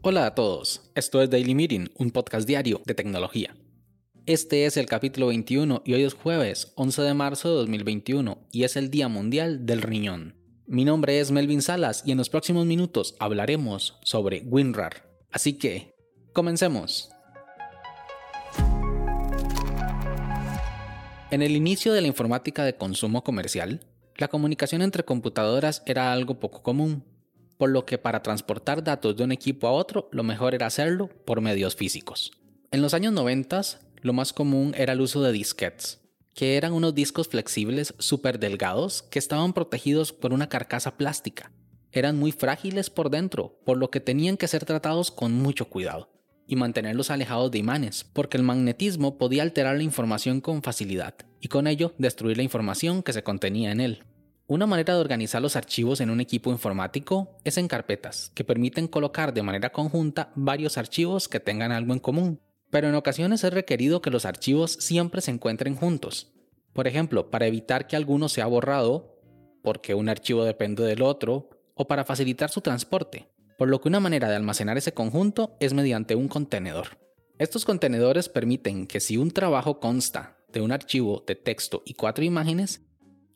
Hola a todos, esto es Daily Meeting, un podcast diario de tecnología. Este es el capítulo 21 y hoy es jueves 11 de marzo de 2021 y es el Día Mundial del Riñón. Mi nombre es Melvin Salas y en los próximos minutos hablaremos sobre WinRAR. Así que, comencemos. En el inicio de la informática de consumo comercial, la comunicación entre computadoras era algo poco común, por lo que para transportar datos de un equipo a otro lo mejor era hacerlo por medios físicos. En los años 90, lo más común era el uso de disquetes, que eran unos discos flexibles súper delgados que estaban protegidos por una carcasa plástica. Eran muy frágiles por dentro, por lo que tenían que ser tratados con mucho cuidado y mantenerlos alejados de imanes, porque el magnetismo podía alterar la información con facilidad y con ello destruir la información que se contenía en él. Una manera de organizar los archivos en un equipo informático es en carpetas, que permiten colocar de manera conjunta varios archivos que tengan algo en común, pero en ocasiones es requerido que los archivos siempre se encuentren juntos. Por ejemplo, para evitar que alguno sea borrado, porque un archivo depende del otro, o para facilitar su transporte, por lo que una manera de almacenar ese conjunto es mediante un contenedor. Estos contenedores permiten que si un trabajo consta de un archivo de texto y cuatro imágenes,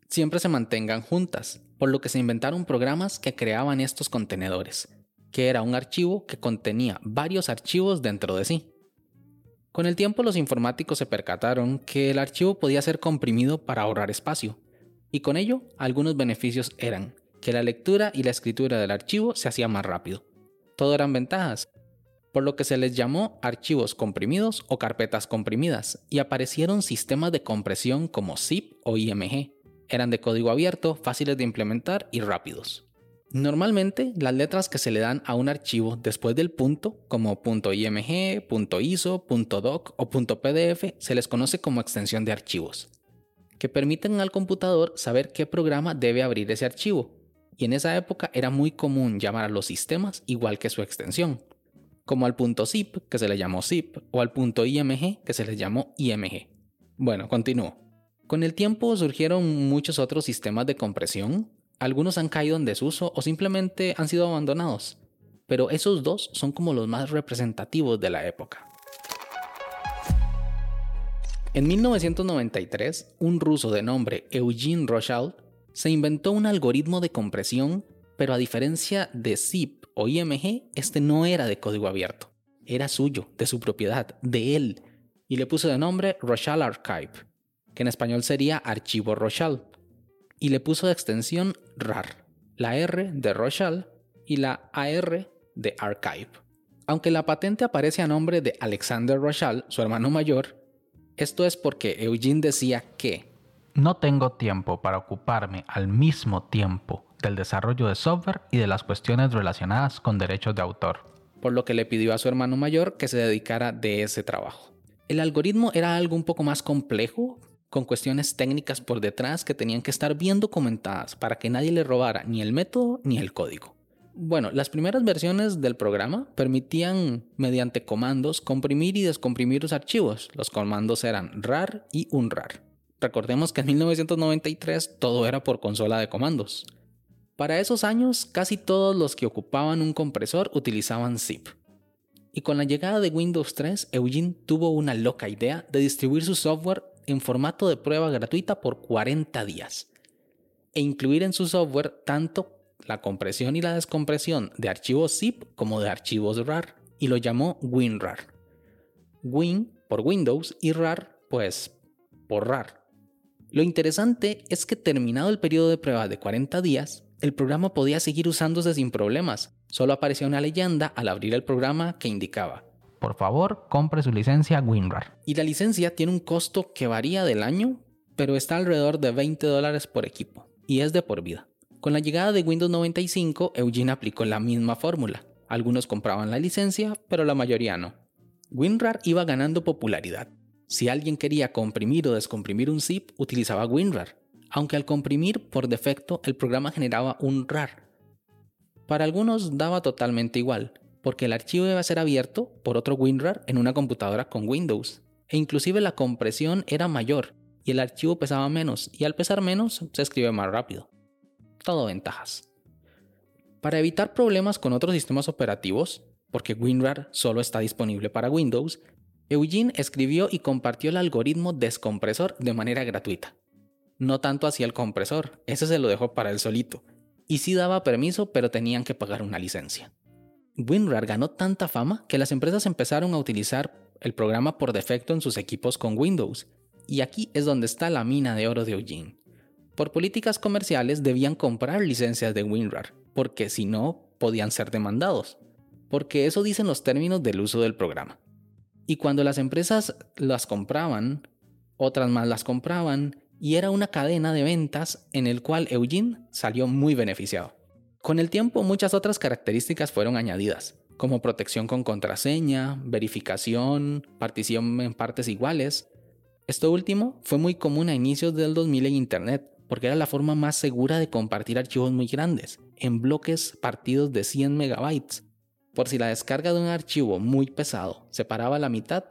siempre se mantengan juntas, por lo que se inventaron programas que creaban estos contenedores, que era un archivo que contenía varios archivos dentro de sí. Con el tiempo los informáticos se percataron que el archivo podía ser comprimido para ahorrar espacio, y con ello algunos beneficios eran que la lectura y la escritura del archivo se hacía más rápido. Todo eran ventajas, por lo que se les llamó archivos comprimidos o carpetas comprimidas, y aparecieron sistemas de compresión como zip o IMG. Eran de código abierto, fáciles de implementar y rápidos. Normalmente, las letras que se le dan a un archivo después del punto, como .img, .iso, .doc o .pdf, se les conoce como extensión de archivos, que permiten al computador saber qué programa debe abrir ese archivo, en esa época era muy común llamar a los sistemas igual que su extensión, como al punto zip, que se le llamó zip, o al punto img, que se le llamó img. Bueno, continúo. Con el tiempo surgieron muchos otros sistemas de compresión, algunos han caído en desuso o simplemente han sido abandonados, pero esos dos son como los más representativos de la época. En 1993, un ruso de nombre Eugene Rochal se inventó un algoritmo de compresión, pero a diferencia de zip o IMG, este no era de código abierto, era suyo, de su propiedad, de él, y le puso de nombre Rochal Archive, que en español sería archivo Rochal, y le puso de extensión RAR, la R de Rochal y la AR de Archive. Aunque la patente aparece a nombre de Alexander Rochal, su hermano mayor, esto es porque Eugene decía que no tengo tiempo para ocuparme al mismo tiempo del desarrollo de software y de las cuestiones relacionadas con derechos de autor. Por lo que le pidió a su hermano mayor que se dedicara de ese trabajo. El algoritmo era algo un poco más complejo, con cuestiones técnicas por detrás que tenían que estar bien documentadas para que nadie le robara ni el método ni el código. Bueno, las primeras versiones del programa permitían, mediante comandos, comprimir y descomprimir los archivos. Los comandos eran rar y unrar. Recordemos que en 1993 todo era por consola de comandos. Para esos años, casi todos los que ocupaban un compresor utilizaban zip. Y con la llegada de Windows 3, Eugene tuvo una loca idea de distribuir su software en formato de prueba gratuita por 40 días e incluir en su software tanto la compresión y la descompresión de archivos zip como de archivos RAR y lo llamó WinRAR. Win por Windows y RAR pues por RAR. Lo interesante es que terminado el periodo de prueba de 40 días, el programa podía seguir usándose sin problemas. Solo aparecía una leyenda al abrir el programa que indicaba por favor, compre su licencia WinRAR. Y la licencia tiene un costo que varía del año, pero está alrededor de 20 dólares por equipo, y es de por vida. Con la llegada de Windows 95, Eugene aplicó la misma fórmula. Algunos compraban la licencia, pero la mayoría no. WinRAR iba ganando popularidad, si alguien quería comprimir o descomprimir un zip, utilizaba WinRAR, aunque al comprimir por defecto el programa generaba un RAR. Para algunos daba totalmente igual, porque el archivo iba a ser abierto por otro WinRAR en una computadora con Windows, e inclusive la compresión era mayor y el archivo pesaba menos, y al pesar menos se escribe más rápido. todo ventajas. Para evitar problemas con otros sistemas operativos, porque WinRAR solo está disponible para Windows, Eugene escribió y compartió el algoritmo descompresor de manera gratuita. No tanto hacia el compresor, ese se lo dejó para él solito. Y sí daba permiso, pero tenían que pagar una licencia. WinRAR ganó tanta fama que las empresas empezaron a utilizar el programa por defecto en sus equipos con Windows. Y aquí es donde está la mina de oro de Eugene. Por políticas comerciales debían comprar licencias de WinRAR, porque si no, podían ser demandados. Porque eso dicen los términos del uso del programa. Y cuando las empresas las compraban, otras más las compraban, y era una cadena de ventas en el cual Eugene salió muy beneficiado. Con el tiempo muchas otras características fueron añadidas, como protección con contraseña, verificación, partición en partes iguales. Esto último fue muy común a inicios del 2000 en Internet, porque era la forma más segura de compartir archivos muy grandes, en bloques partidos de 100 megabytes, por si la descarga de un archivo muy pesado se paraba a la mitad,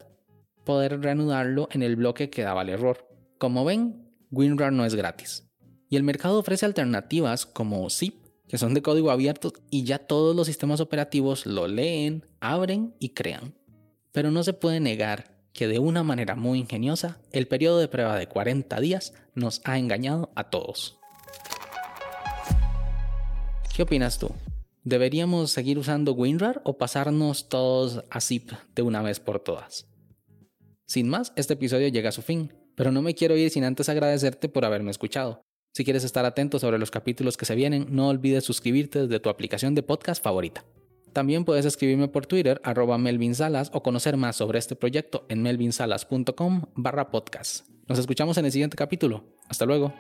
poder reanudarlo en el bloque que daba el error. Como ven, WinRAR no es gratis. Y el mercado ofrece alternativas como zip, que son de código abierto y ya todos los sistemas operativos lo leen, abren y crean. Pero no se puede negar que de una manera muy ingeniosa, el periodo de prueba de 40 días nos ha engañado a todos. ¿Qué opinas tú? ¿Deberíamos seguir usando WinRAR o pasarnos todos a zip de una vez por todas? Sin más, este episodio llega a su fin, pero no me quiero ir sin antes agradecerte por haberme escuchado. Si quieres estar atento sobre los capítulos que se vienen, no olvides suscribirte desde tu aplicación de podcast favorita. También puedes escribirme por Twitter, arroba Melvin Salas, o conocer más sobre este proyecto en melvinsalas.com barra podcast. Nos escuchamos en el siguiente capítulo. Hasta luego.